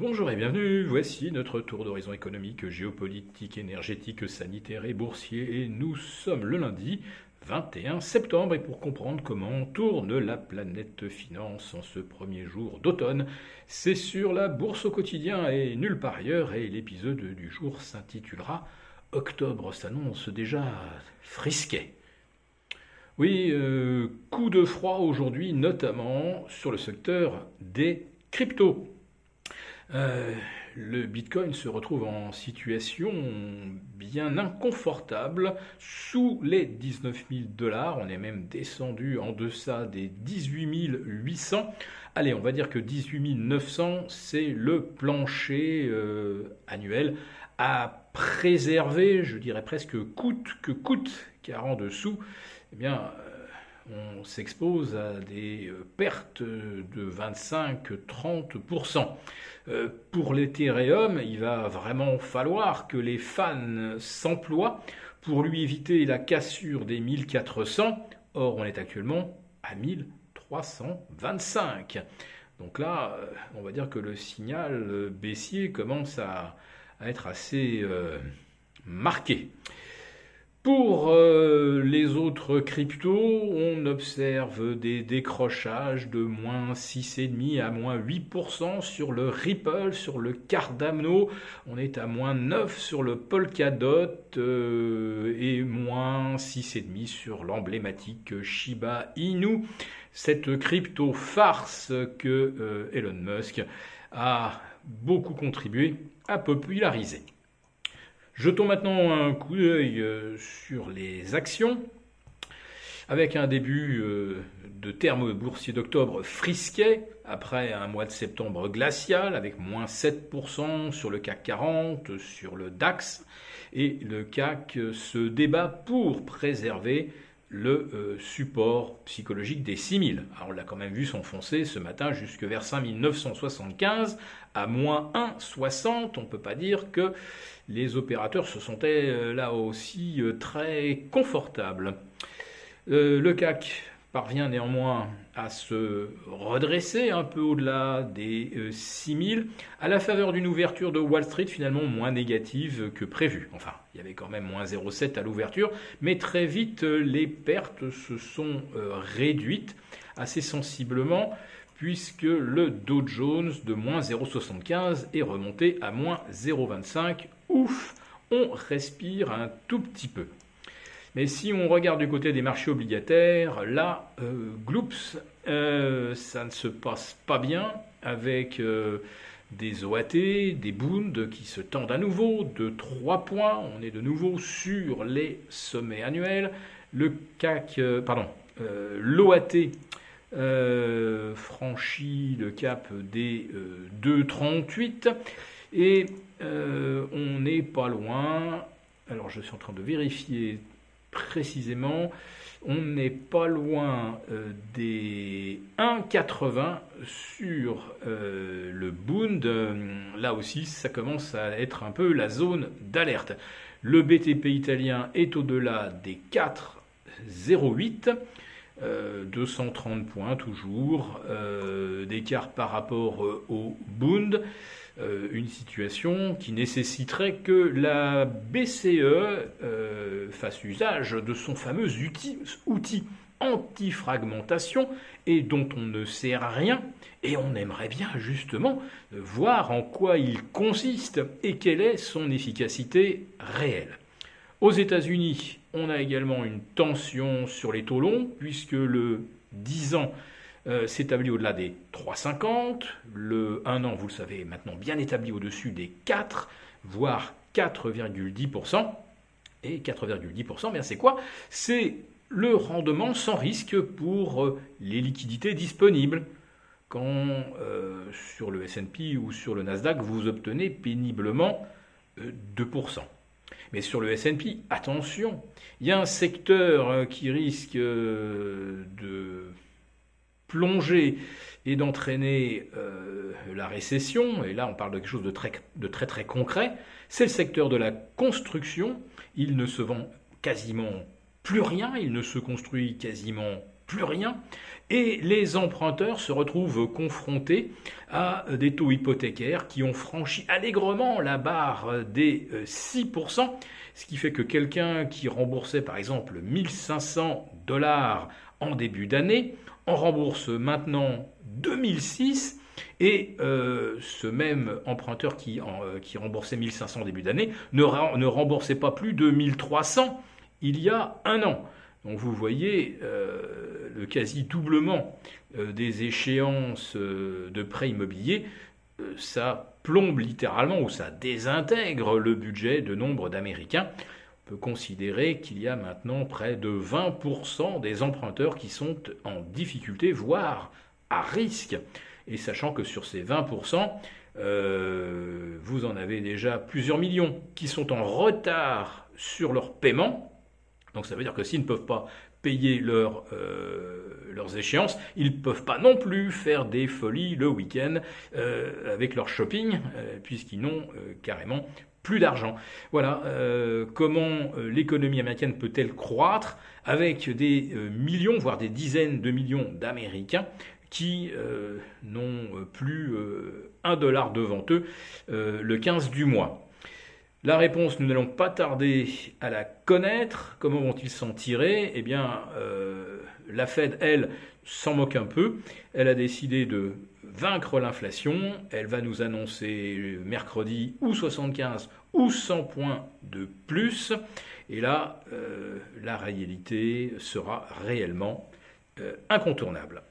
Bonjour et bienvenue, voici notre tour d'horizon économique, géopolitique, énergétique, sanitaire et boursier et nous sommes le lundi 21 septembre et pour comprendre comment tourne la planète finance en ce premier jour d'automne, c'est sur la bourse au quotidien et nulle part ailleurs et l'épisode du jour s'intitulera Octobre s'annonce déjà frisquet. Oui, euh, coup de froid aujourd'hui, notamment sur le secteur des cryptos. Euh, le Bitcoin se retrouve en situation bien inconfortable sous les 19 000 dollars. On est même descendu en deçà des 18 800. Allez, on va dire que 18 900, c'est le plancher euh, annuel à préserver, je dirais presque coûte que coûte, car en dessous, eh bien, euh, on s'expose à des euh, pertes de 25-30%. Euh, pour l'Ethereum, il va vraiment falloir que les fans s'emploient pour lui éviter la cassure des 1400. Or, on est actuellement à 1325. Donc là, on va dire que le signal baissier commence à, être assez marqué. Pour euh, les autres cryptos, on observe des décrochages de moins 6,5 à moins 8% sur le Ripple, sur le Cardano, on est à moins 9 sur le Polkadot euh, et moins 6,5% sur l'emblématique Shiba Inu, cette crypto farce que euh, Elon Musk a beaucoup contribué à populariser. Jetons maintenant un coup d'œil euh, sur les actions. Avec un début euh, de terme boursier d'octobre frisquet, après un mois de septembre glacial, avec moins 7% sur le CAC 40, sur le DAX, et le CAC se débat pour préserver le euh, support psychologique des 6000. Alors on l'a quand même vu s'enfoncer ce matin jusque vers 5975 à moins 1,60. On ne peut pas dire que les opérateurs se sentaient euh, là aussi euh, très confortables. le CAC parvient néanmoins à se redresser un peu au-delà des 6000 à la faveur d'une ouverture de Wall Street finalement moins négative que prévu. Enfin, il y avait quand même moins 0,7 à l'ouverture, mais très vite les pertes se sont euh, réduites assez sensiblement puisque le Dow Jones de moins 0,75 est remonté à moins 0,25. Ouf, on respire un tout petit peu. Mais si on regarde du côté des marchés obligataires, là, euh, gloops, euh, ça ne se passe pas bien avec euh, des OAT, des Bund qui se tendent à nouveau de 3 points. On est de nouveau sur les sommets annuels. Le CAC, pardon, l'OAT franchit le cap des 2,38 et on n'est pas loin. Alors je suis en train de vérifier précisément, on n'est pas loin euh, des 1,80 sur euh, le Bund. Là aussi, ça commence à être un peu la zone d'alerte. Le BTP italien est au-delà des 4,08. 230 euh, points toujours d'écart par rapport au Bund. Euh, une situation qui nécessiterait que la BCE euh, fasse usage de son fameux outil, outil anti-fragmentation et dont on ne sait rien et on aimerait bien justement voir en quoi il consiste et quelle est son efficacité réelle. Aux États-Unis, on a également une tension sur les taux longs puisque le 10 ans euh, s'établit au-delà des 3,50. Le 1 an, vous le savez, est maintenant bien établi au-dessus des 4, voire 4,10%. Et 4,10%, bien c'est quoi? C'est le rendement sans risque pour euh, les liquidités disponibles. Quand euh, sur le S&P ou sur le Nasdaq, vous obtenez péniblement 2%. Mais sur le S&P, attention, il y a un secteur qui risque de plonger et d'entraîner euh, la récession, et là on parle de quelque chose de très de très, très concret, c'est le secteur de la construction. Il ne se vend quasiment plus rien, il ne se construit quasiment plus rien. Et les emprunteurs se retrouvent confrontés à des taux hypothécaires qui ont franchi allègrement la barre des 6%, ce qui fait que quelqu'un qui remboursait par exemple 1500 dollars en début d'année en rembourse maintenant 2006 et euh, ce même emprunteur qui, euh, qui remboursait 1500 début d'année ne, remboursait pas plus de 1300 il y a un an. Donc vous voyez euh, le quasi-doublement des échéances de prêts immobiliers, ça plombe littéralement ou ça désintègre le budget de nombre d'Américains. On peut considérer qu'il y a maintenant près de 20% des emprunteurs qui sont en difficulté, voire à risque. Et sachant que sur ces 20%, euh, vous en avez déjà plusieurs millions qui sont en retard sur leur paiement. Donc ça veut dire que s'ils ne peuvent pas payer euh, leurs échéances, ils ne peuvent pas non plus faire des folies le week-end euh, avec leur shopping, puisqu'ils n'ont carrément plus d'argent. Voilà comment l'économie américaine peut-elle croître avec des millions, voire des dizaines de millions d'Américains qui euh, n'ont euh, plus euh, un dollar devant eux le 15 du mois? La réponse, nous n'allons pas tarder à la connaître. Comment vont-ils s'en tirer? Eh bien, la Fed, elle, s'en moque un peu. Elle a décidé de vaincre l'inflation. Elle va nous annoncer mercredi ou 75 ou 100 points de plus. Et là, la réalité sera réellement incontournable.